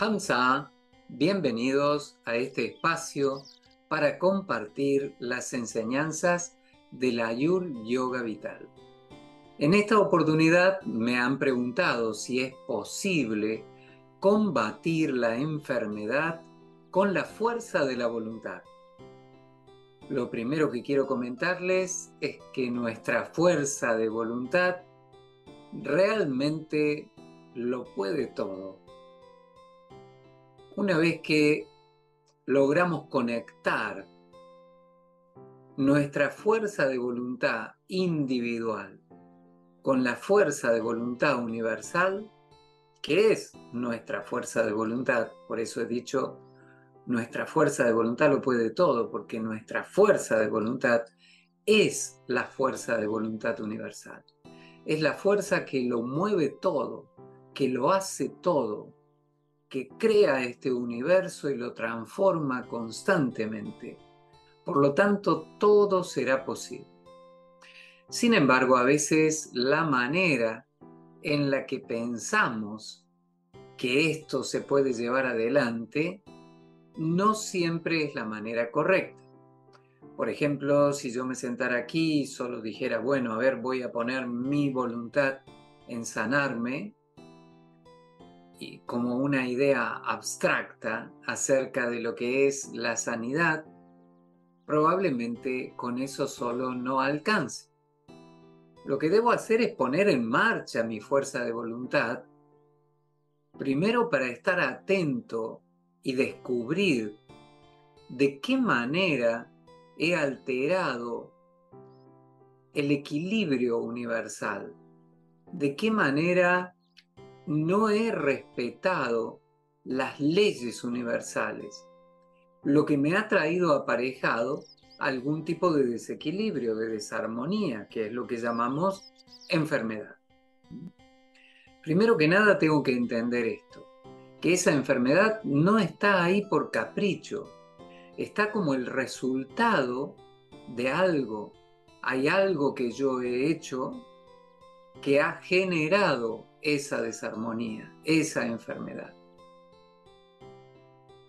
Hamza, bienvenidos a este espacio para compartir las enseñanzas de la Ayur Yoga Vital. En esta oportunidad me han preguntado si es posible combatir la enfermedad con la fuerza de la voluntad. Lo primero que quiero comentarles es que nuestra fuerza de voluntad realmente lo puede todo una vez que logramos conectar nuestra fuerza de voluntad individual con la fuerza de voluntad universal, que es nuestra fuerza de voluntad, por eso he dicho, nuestra fuerza de voluntad lo puede todo, porque nuestra fuerza de voluntad es la fuerza de voluntad universal. Es la fuerza que lo mueve todo, que lo hace todo, que crea este universo y lo transforma constantemente. Por lo tanto, todo será posible. Sin embargo, a veces la manera en la que pensamos que esto se puede llevar adelante no siempre es la manera correcta. Por ejemplo, si yo me sentara aquí y solo dijera, bueno, a ver, voy a poner mi voluntad en sanarme, y como una idea abstracta acerca de lo que es la sanidad, probablemente con eso solo no alcance. Lo que debo hacer es poner en marcha mi fuerza de voluntad, primero para estar atento y descubrir de qué manera he alterado el equilibrio universal, de qué manera no he respetado las leyes universales, lo que me ha traído aparejado algún tipo de desequilibrio, de desarmonía, que es lo que llamamos enfermedad. Primero que nada tengo que entender esto, que esa enfermedad no está ahí por capricho, está como el resultado de algo. Hay algo que yo he hecho que ha generado esa desarmonía, esa enfermedad.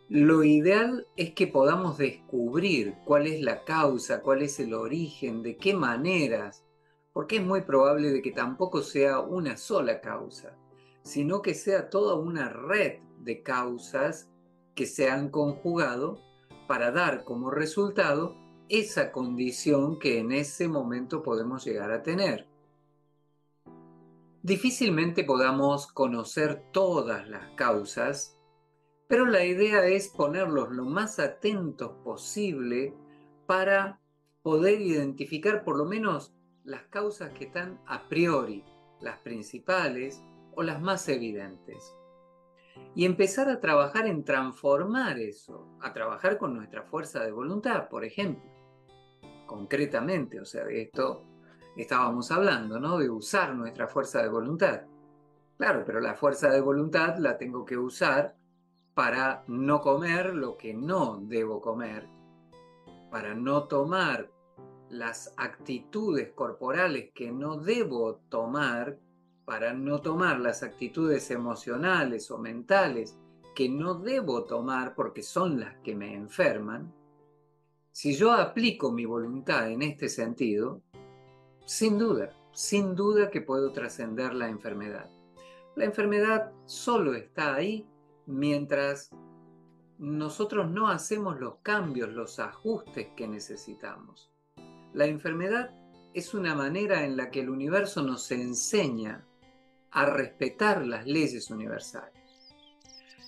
Lo ideal es que podamos descubrir cuál es la causa, cuál es el origen, de qué maneras, porque es muy probable de que tampoco sea una sola causa, sino que sea toda una red de causas que se han conjugado para dar como resultado esa condición que en ese momento podemos llegar a tener. Difícilmente podamos conocer todas las causas, pero la idea es ponerlos lo más atentos posible para poder identificar por lo menos las causas que están a priori, las principales o las más evidentes. Y empezar a trabajar en transformar eso, a trabajar con nuestra fuerza de voluntad, por ejemplo. Concretamente, o sea, esto estábamos hablando, ¿no? De usar nuestra fuerza de voluntad. Claro, pero la fuerza de voluntad la tengo que usar para no comer lo que no debo comer, para no tomar las actitudes corporales que no debo tomar, para no tomar las actitudes emocionales o mentales que no debo tomar porque son las que me enferman, si yo aplico mi voluntad en este sentido, sin duda, sin duda que puedo trascender la enfermedad. La enfermedad solo está ahí mientras nosotros no hacemos los cambios, los ajustes que necesitamos. La enfermedad es una manera en la que el universo nos enseña a respetar las leyes universales.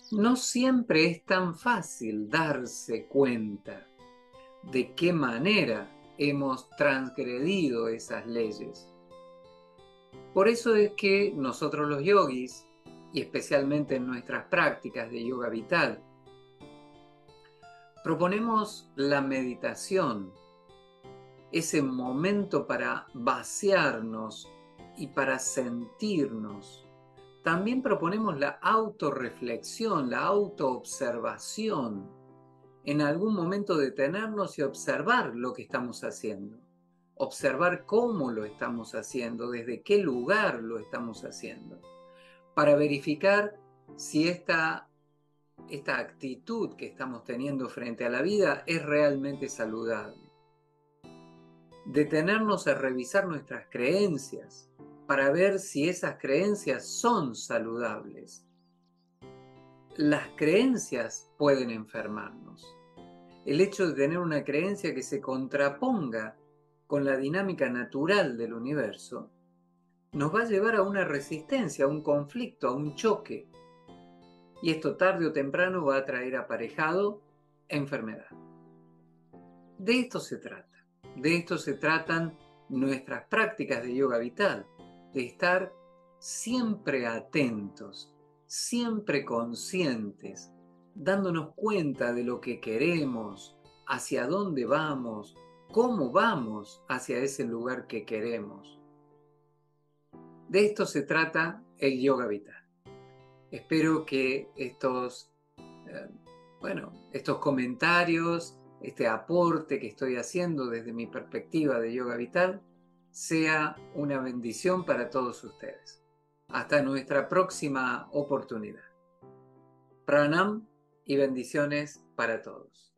No siempre es tan fácil darse cuenta de qué manera hemos transgredido esas leyes. Por eso es que nosotros los yogis, y especialmente en nuestras prácticas de yoga vital, proponemos la meditación, ese momento para vaciarnos y para sentirnos. También proponemos la autorreflexión, la autoobservación en algún momento detenernos y observar lo que estamos haciendo, observar cómo lo estamos haciendo, desde qué lugar lo estamos haciendo, para verificar si esta esta actitud que estamos teniendo frente a la vida es realmente saludable. Detenernos a revisar nuestras creencias para ver si esas creencias son saludables. Las creencias pueden enfermarnos. El hecho de tener una creencia que se contraponga con la dinámica natural del universo nos va a llevar a una resistencia, a un conflicto, a un choque y esto tarde o temprano va a traer aparejado enfermedad. De esto se trata. De esto se tratan nuestras prácticas de yoga vital, de estar siempre atentos, siempre conscientes, dándonos cuenta de lo que queremos, hacia dónde vamos, cómo vamos hacia ese lugar que queremos. De esto se trata el yoga vital. Espero que estos, eh, bueno, estos comentarios, este aporte que estoy haciendo desde mi perspectiva de yoga vital, sea una bendición para todos ustedes. Hasta nuestra próxima oportunidad. Pranam y bendiciones para todos.